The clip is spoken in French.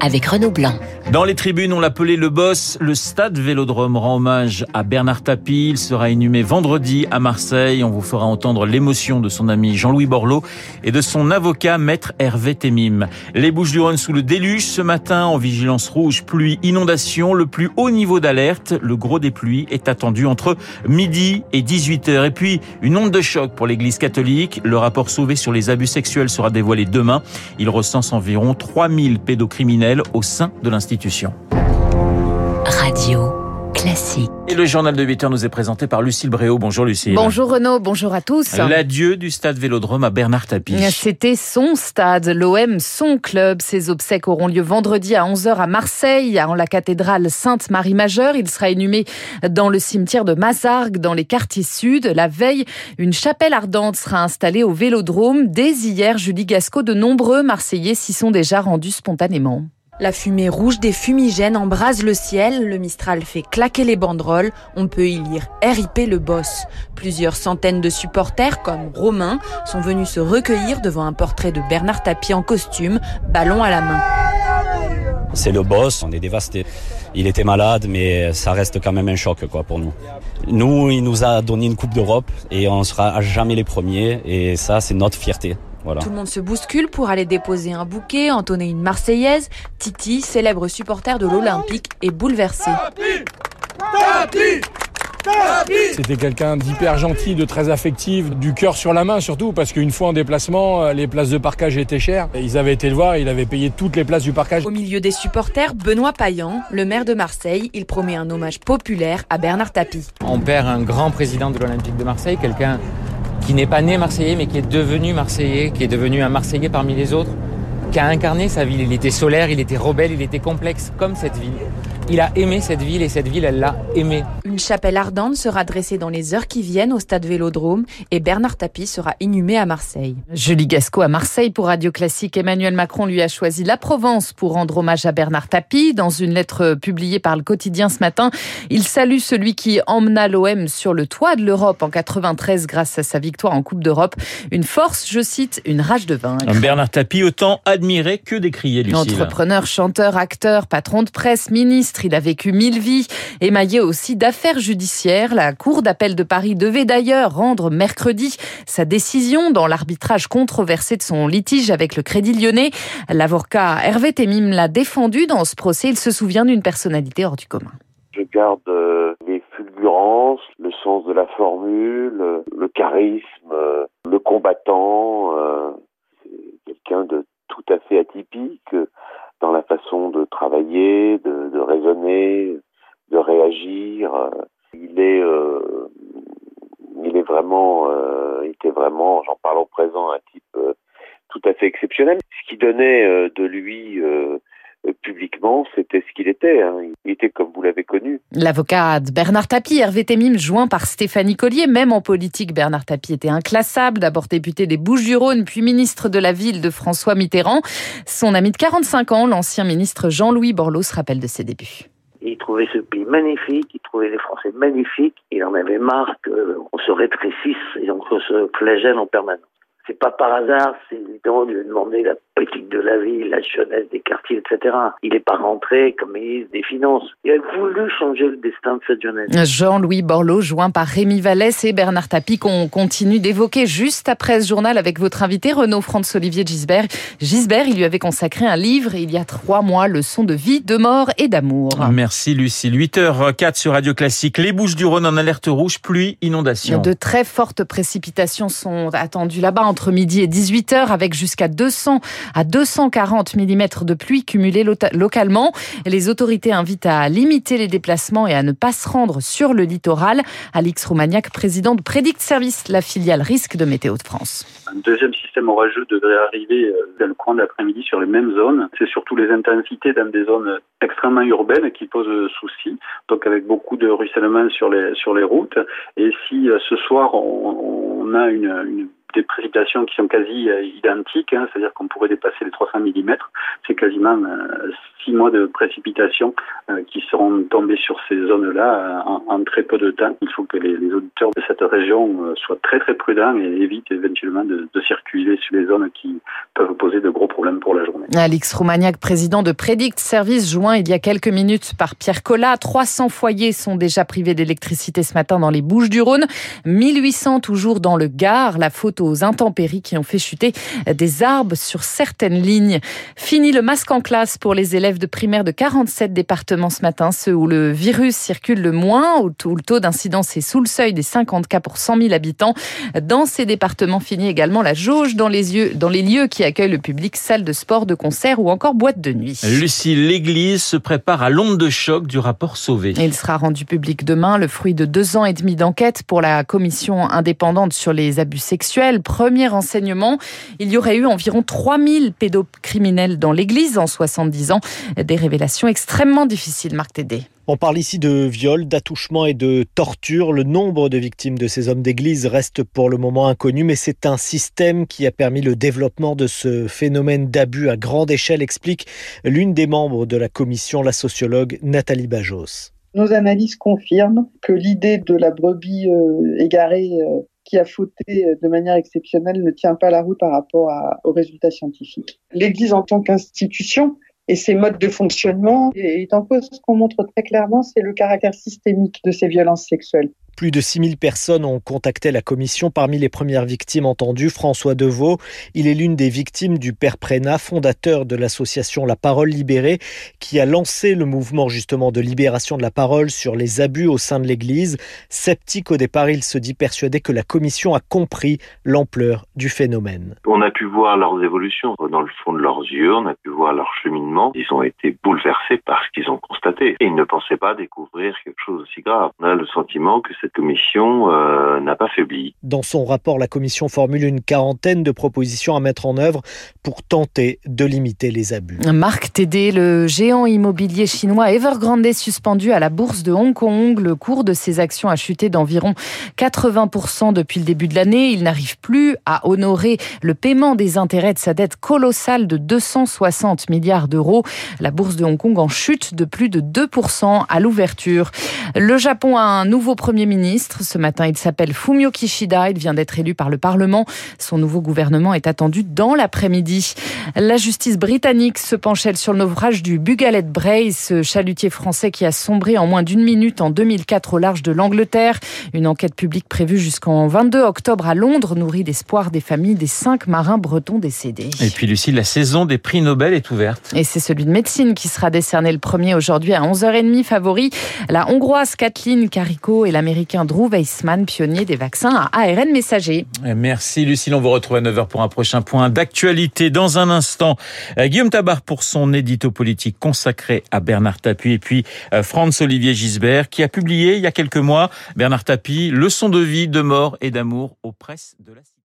avec Renaud Blanc. Dans les tribunes, on l'appelait le boss. Le stade Vélodrome rend hommage à Bernard Tapie. Il sera inhumé vendredi à Marseille. On vous fera entendre l'émotion de son ami Jean-Louis Borloo et de son avocat maître Hervé Temim. Les Bouches-du-Rhône sous le déluge ce matin en vigilance rouge, pluie, inondation, le plus haut niveau d'alerte. Le gros des pluies est attendu entre midi et 18 heures. Et puis, une onde de choc pour l'église catholique. Le rapport sauvé sur les abus sexuels sera dévoilé demain. Il recense environ 3000 pédocriminels au sein de l'institution. Radio Classique. Et le journal de 8 heures nous est présenté par Lucille Bréau. Bonjour Lucille. Bonjour Renaud, bonjour à tous. L'adieu du stade Vélodrome à Bernard Tapie. C'était son stade, l'OM, son club. Ses obsèques auront lieu vendredi à 11h à Marseille, en la cathédrale Sainte-Marie-Majeure. Il sera inhumé dans le cimetière de Mazargues, dans les quartiers sud. La veille, une chapelle ardente sera installée au Vélodrome. Dès hier, Julie Gasco, de nombreux Marseillais s'y sont déjà rendus spontanément. La fumée rouge des fumigènes embrase le ciel, le Mistral fait claquer les banderoles, on peut y lire RIP le boss. Plusieurs centaines de supporters, comme Romain, sont venus se recueillir devant un portrait de Bernard Tapie en costume, ballon à la main. C'est le boss, on est dévasté. Il était malade, mais ça reste quand même un choc quoi pour nous. Nous, il nous a donné une Coupe d'Europe et on sera à jamais les premiers et ça, c'est notre fierté. Voilà. Tout le monde se bouscule pour aller déposer un bouquet, entonner une Marseillaise. Titi, célèbre supporter de l'Olympique, est bouleversé. C'était quelqu'un d'hyper gentil, de très affectif, du cœur sur la main surtout, parce qu'une fois en déplacement, les places de parkage étaient chères. Ils avaient été le voir, il avait payé toutes les places du parkage. Au milieu des supporters, Benoît Payan, le maire de Marseille, il promet un hommage populaire à Bernard Tapie. On perd un grand président de l'Olympique de Marseille, quelqu'un qui n'est pas né Marseillais, mais qui est devenu Marseillais, qui est devenu un Marseillais parmi les autres, qui a incarné sa ville. Il était solaire, il était rebelle, il était complexe, comme cette ville. Il a aimé cette ville et cette ville, elle l'a aimé. Une chapelle ardente sera dressée dans les heures qui viennent au stade Vélodrome et Bernard Tapie sera inhumé à Marseille. Julie Gasco à Marseille pour Radio Classique. Emmanuel Macron lui a choisi la Provence pour rendre hommage à Bernard Tapie. Dans une lettre publiée par le quotidien ce matin, il salue celui qui emmena l'OM sur le toit de l'Europe en 93 grâce à sa victoire en Coupe d'Europe. Une force, je cite, une rage de vaincre. Bernard Tapie, autant admiré que décrié, Lucille. Entrepreneur, chanteur, acteur, patron de presse, ministre, il a vécu mille vies, émaillé aussi d'affaires judiciaires. La Cour d'appel de Paris devait d'ailleurs rendre mercredi sa décision dans l'arbitrage controversé de son litige avec le Crédit Lyonnais. L'avocat Hervé Temim l'a défendu dans ce procès. Il se souvient d'une personnalité hors du commun. Je garde les fulgurances, le sens de la formule, le charisme, le combattant. C'est quelqu'un de tout à fait atypique dans la façon de travailler, de, de raisonner, de réagir. Il est, euh, il est vraiment, euh, il était j'en parle au présent, un type euh, tout à fait exceptionnel. Ce qui donnait euh, de lui publiquement, c'était ce qu'il était. Hein. Il était comme vous l'avez connu. L'avocat Bernard Tapie, Hervé Temim, joint par Stéphanie Collier. Même en politique, Bernard Tapie était inclassable. D'abord député des Bouches-du-Rhône, puis ministre de la ville de François Mitterrand. Son ami de 45 ans, l'ancien ministre Jean-Louis Borloo, se rappelle de ses débuts. Il trouvait ce pays magnifique, il trouvait les Français magnifiques. Il en avait marre qu'on se rétrécisse et qu'on se flagelle en permanence. C'est pas par hasard, c'est évident de lui demander la politique de la ville, la jeunesse des quartiers, etc. Il n'est pas rentré comme ministre des Finances. Il a voulu changer le destin de cette jeunesse. Jean-Louis Borloo, joint par Rémi Vallès et Bernard Tapie, qu'on continue d'évoquer juste après ce journal avec votre invité, Renaud Franz-Olivier Gisbert. Gisbert, il lui avait consacré un livre il y a trois mois, Leçon de vie, de mort et d'amour. Merci Lucie. 8h04 sur Radio Classique. Les Bouches du Rhône en alerte rouge, pluie, inondation. De très fortes précipitations sont attendues là-bas entre midi et 18h avec jusqu'à 200 à 240 mm de pluie cumulée localement. Les autorités invitent à limiter les déplacements et à ne pas se rendre sur le littoral. Alix Roumaniac, président de Prédict Service, la filiale risque de Météo de France. Un deuxième système orageux devrait arriver dans le coin de l'après-midi sur les mêmes zones. C'est surtout les intensités dans des zones extrêmement urbaines qui posent souci, donc avec beaucoup de ruissellement sur les, sur les routes. Et si ce soir on, a une des précipitations qui sont quasi identiques, hein, c'est-à-dire qu'on pourrait dépasser les 300 mm. c'est quasiment six mois de précipitations qui seront tombées sur ces zones-là en, très peu de temps. Il faut que les, auditeurs de cette région soient très très prudents et évitent éventuellement de, de circuler sur les zones qui peuvent poser de gros problèmes pour la journée. Alix Roumaniac, président de Predict Service, joint il y a quelques minutes par Pierre Collat. 300 foyers sont déjà privés d'électricité ce matin dans les Bouches du Rhône. 1800 toujours dans le Gard. La faute aux intempéries qui ont fait chuter des arbres sur certaines lignes. Fini le masque en classe pour les élèves de primaire de 47 départements ce matin, ceux où le virus circule le moins, où le taux d'incidence est sous le seuil des 50 cas pour 100 000 habitants. Dans ces départements, finit également la jauge dans les, yeux, dans les lieux qui accueillent le public, salles de sport, de concert ou encore boîte de nuit. Lucie, l'Église se prépare à l'onde de choc du rapport Sauvé. Il sera rendu public demain, le fruit de deux ans et demi d'enquête pour la commission indépendante sur les abus sexuels. Premier renseignement, il y aurait eu environ 3000 pédocriminels dans l'Église en 70 ans. Des révélations extrêmement difficiles, Marc Tédé. On parle ici de viol, d'attouchement et de torture. Le nombre de victimes de ces hommes d'église reste pour le moment inconnu, mais c'est un système qui a permis le développement de ce phénomène d'abus à grande échelle, explique l'une des membres de la commission, la sociologue Nathalie Bajos. Nos analyses confirment que l'idée de la brebis euh, égarée euh, qui a fauté de manière exceptionnelle ne tient pas la route par rapport aux résultats scientifiques. L'Église en tant qu'institution et ces modes de fonctionnement est en cause. Ce qu'on montre très clairement, c'est le caractère systémique de ces violences sexuelles. Plus de 6000 personnes ont contacté la commission. Parmi les premières victimes entendues, François Deveau. Il est l'une des victimes du père Prénat, fondateur de l'association La Parole Libérée, qui a lancé le mouvement justement de libération de la parole sur les abus au sein de l'Église. Sceptique au départ, il se dit persuadé que la commission a compris l'ampleur du phénomène. On a pu voir leurs évolutions dans le fond de leurs yeux, on a pu voir leur cheminement. Ils ont été bouleversés par ce qu'ils ont constaté et ils ne pensaient pas découvrir quelque chose aussi grave. On a le sentiment que cette commission euh, n'a pas faibli. Dans son rapport, la commission formule une quarantaine de propositions à mettre en œuvre pour tenter de limiter les abus. Marc Tédé, le géant immobilier chinois Evergrande est suspendu à la bourse de Hong Kong. Le cours de ses actions a chuté d'environ 80% depuis le début de l'année. Il n'arrive plus à honorer le paiement des intérêts de sa dette colossale de 260 milliards d'euros. La bourse de Hong Kong en chute de plus de 2% à l'ouverture. Le Japon a un nouveau premier ministre ministre. Ce matin, il s'appelle Fumio Kishida. Il vient d'être élu par le Parlement. Son nouveau gouvernement est attendu dans l'après-midi. La justice britannique se penche sur le naufrage du Bugalet Brace, ce chalutier français qui a sombré en moins d'une minute en 2004 au large de l'Angleterre. Une enquête publique prévue jusqu'en 22 octobre à Londres nourrit l'espoir des familles des cinq marins bretons décédés. Et puis Lucie, la saison des prix Nobel est ouverte. Et c'est celui de médecine qui sera décerné le premier aujourd'hui à 11h30. Favori, la hongroise Kathleen Carico et l'américaine Drew Weissman, pionnier des vaccins à ARN messager. Merci Lucille, on vous retrouve à 9h pour un prochain point d'actualité. Dans un instant, euh, Guillaume Tabar pour son édito politique consacré à Bernard Tapie et puis euh, Franz-Olivier Gisbert qui a publié il y a quelques mois Bernard Tapie, leçon de vie, de mort et d'amour aux presses de la